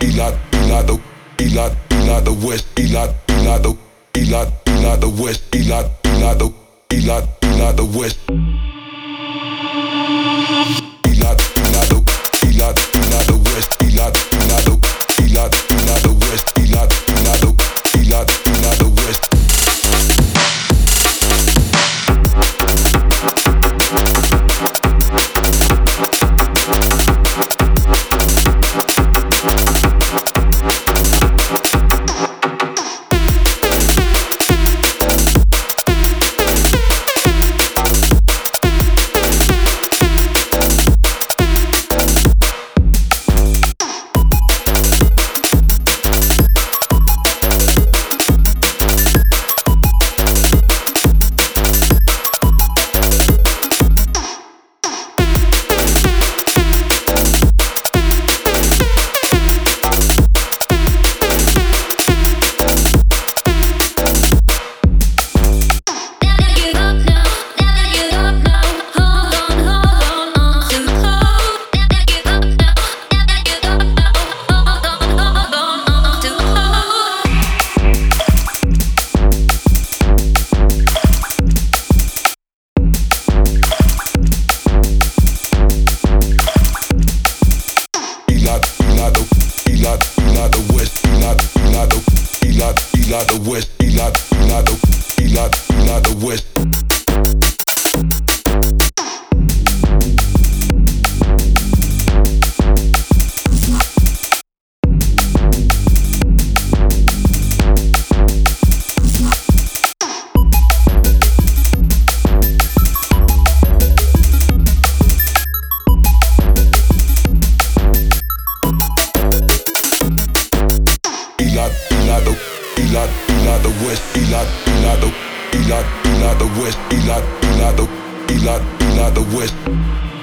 Elad, Elad, Elad, Elad, West, Elad, Elad, Elad. not the West, Be not, Be not the, Be not, Be not the West. Eli the West, Eli, the, West. Eli, Eli the Eli, Eli the West, Eli, Eli the, Eli, Eli the West, Eli, Eli the, Eli, Eli the West.